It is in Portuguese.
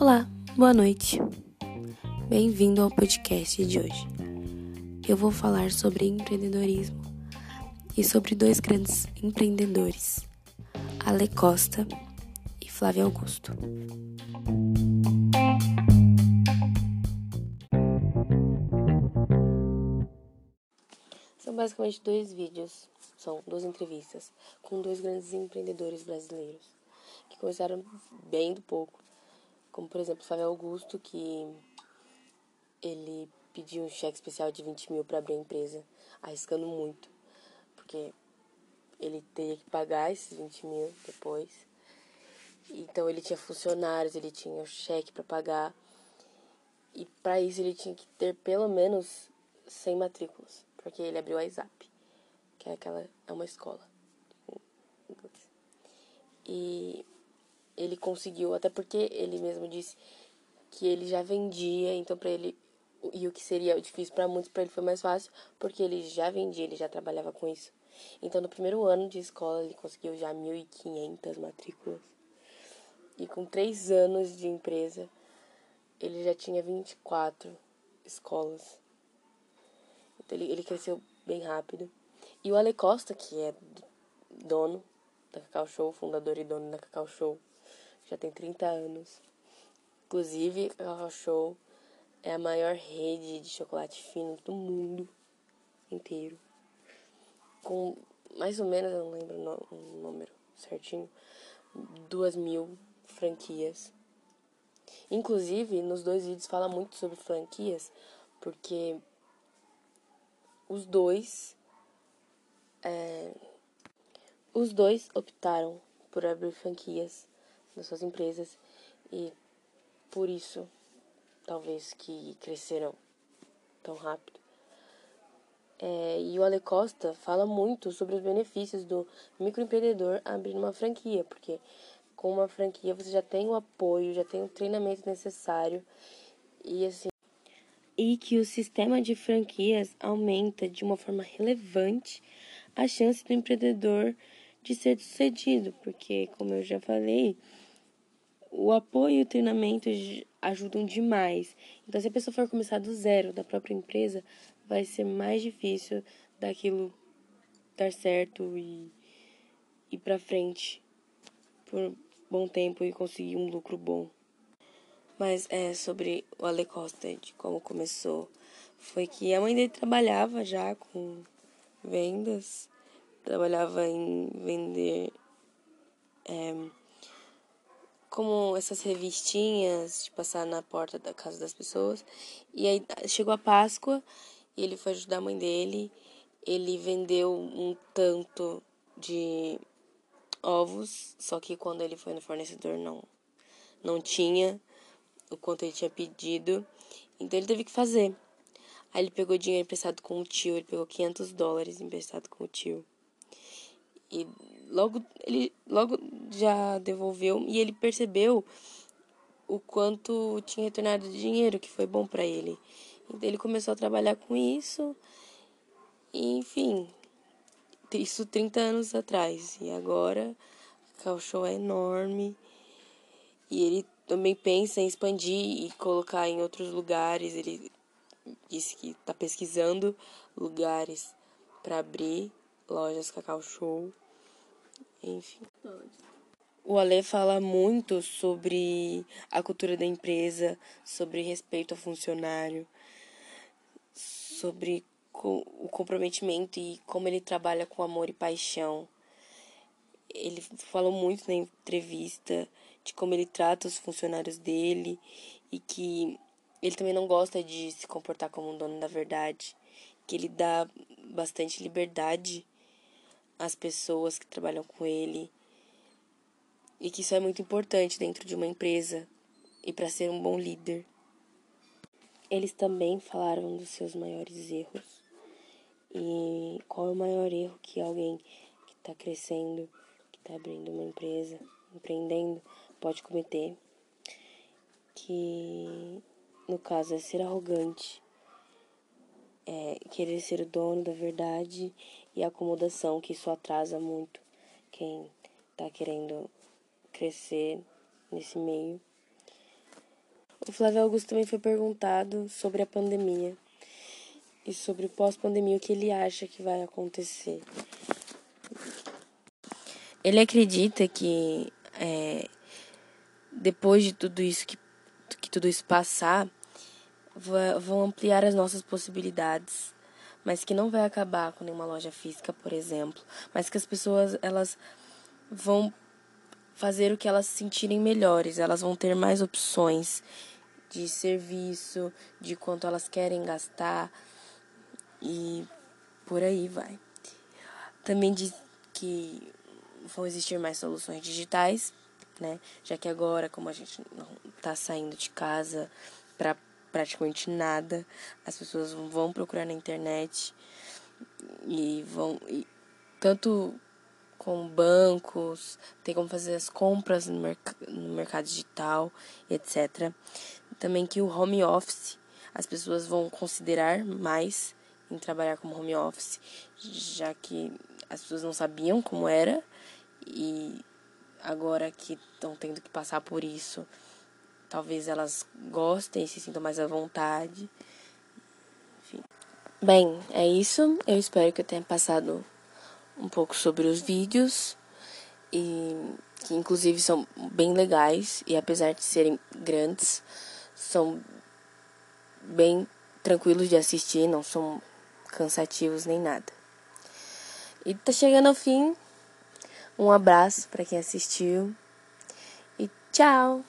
Olá, boa noite. Bem-vindo ao podcast de hoje. Eu vou falar sobre empreendedorismo e sobre dois grandes empreendedores, Ale Costa e Flávio Augusto. São basicamente dois vídeos, são duas entrevistas com dois grandes empreendedores brasileiros que começaram bem do pouco, como por exemplo Flávio Augusto, que ele pediu um cheque especial de 20 mil para abrir a empresa, arriscando muito, porque ele teria que pagar esses 20 mil depois. Então ele tinha funcionários, ele tinha o cheque para pagar. E para isso ele tinha que ter pelo menos 100 matrículas, porque ele abriu a ISAP, que é aquela é uma escola. E ele conseguiu, até porque ele mesmo disse que ele já vendia, então para ele e o que seria difícil para muitos, para ele foi mais fácil, porque ele já vendia, ele já trabalhava com isso. Então, no primeiro ano de escola, ele conseguiu já 1.500 matrículas. E com três anos de empresa, ele já tinha 24 escolas. Então, ele, ele cresceu bem rápido. E o Ale Costa, que é dono da Cacau Show, fundador e dono da Cacau Show, já tem 30 anos. Inclusive, a Cacau Show é a maior rede de chocolate fino do mundo inteiro. Com mais ou menos, eu não lembro o número certinho, duas mil franquias. Inclusive, nos dois vídeos fala muito sobre franquias, porque os dois é, os dois optaram por abrir franquias nas suas empresas e por isso talvez que cresceram tão rápido. É, e o Ale Costa fala muito sobre os benefícios do microempreendedor abrir uma franquia, porque com uma franquia você já tem o apoio, já tem o treinamento necessário e assim e que o sistema de franquias aumenta de uma forma relevante a chance do empreendedor de ser sucedido, porque como eu já falei, o apoio e o treinamento ajudam demais. Então, se a pessoa for começar do zero da própria empresa, vai ser mais difícil daquilo dar certo e ir para frente por bom tempo e conseguir um lucro bom. Mas é sobre o Ale Costa, de como começou. Foi que a mãe dele trabalhava já com vendas, trabalhava em vender. É, como essas revistinhas de passar na porta da casa das pessoas. E aí chegou a Páscoa e ele foi ajudar a mãe dele. Ele vendeu um tanto de ovos, só que quando ele foi no fornecedor não não tinha o quanto ele tinha pedido. Então ele teve que fazer. Aí ele pegou dinheiro emprestado com o tio, ele pegou 500 dólares emprestado com o tio. E logo ele logo já devolveu e ele percebeu o quanto tinha retornado de dinheiro, que foi bom para ele. Então ele começou a trabalhar com isso. E, enfim, isso 30 anos atrás. E agora o show é enorme. E ele também pensa em expandir e colocar em outros lugares. Ele disse que está pesquisando lugares para abrir lojas Cacau Show. Enfim. O Ale fala muito sobre a cultura da empresa, sobre respeito ao funcionário, sobre o comprometimento e como ele trabalha com amor e paixão. Ele falou muito na entrevista de como ele trata os funcionários dele e que ele também não gosta de se comportar como um dono da verdade, que ele dá bastante liberdade as pessoas que trabalham com ele e que isso é muito importante dentro de uma empresa e para ser um bom líder. Eles também falaram dos seus maiores erros e qual é o maior erro que alguém que está crescendo, está abrindo uma empresa, empreendendo, pode cometer. Que no caso é ser arrogante, é querer ser o dono da verdade e acomodação, que isso atrasa muito quem tá querendo crescer nesse meio. O Flávio Augusto também foi perguntado sobre a pandemia e sobre o pós-pandemia, o que ele acha que vai acontecer. Ele acredita que é, depois de tudo isso que, que tudo isso passar, vão ampliar as nossas possibilidades, mas que não vai acabar com nenhuma loja física, por exemplo, mas que as pessoas elas vão fazer o que elas se sentirem melhores, elas vão ter mais opções de serviço, de quanto elas querem gastar e por aí vai. Também diz que vão existir mais soluções digitais, né? Já que agora, como a gente não está saindo de casa para praticamente nada, as pessoas vão procurar na internet e vão e, tanto com bancos, tem como fazer as compras no, merc no mercado digital, etc. Também que o home office, as pessoas vão considerar mais em trabalhar como home office, já que as pessoas não sabiam como era e agora que estão tendo que passar por isso, talvez elas gostem se sintam mais à vontade. Enfim. Bem, é isso. Eu espero que eu tenha passado um pouco sobre os vídeos e que inclusive são bem legais e apesar de serem grandes, são bem tranquilos de assistir, não são cansativos nem nada. E tá chegando ao fim. Um abraço para quem assistiu e tchau.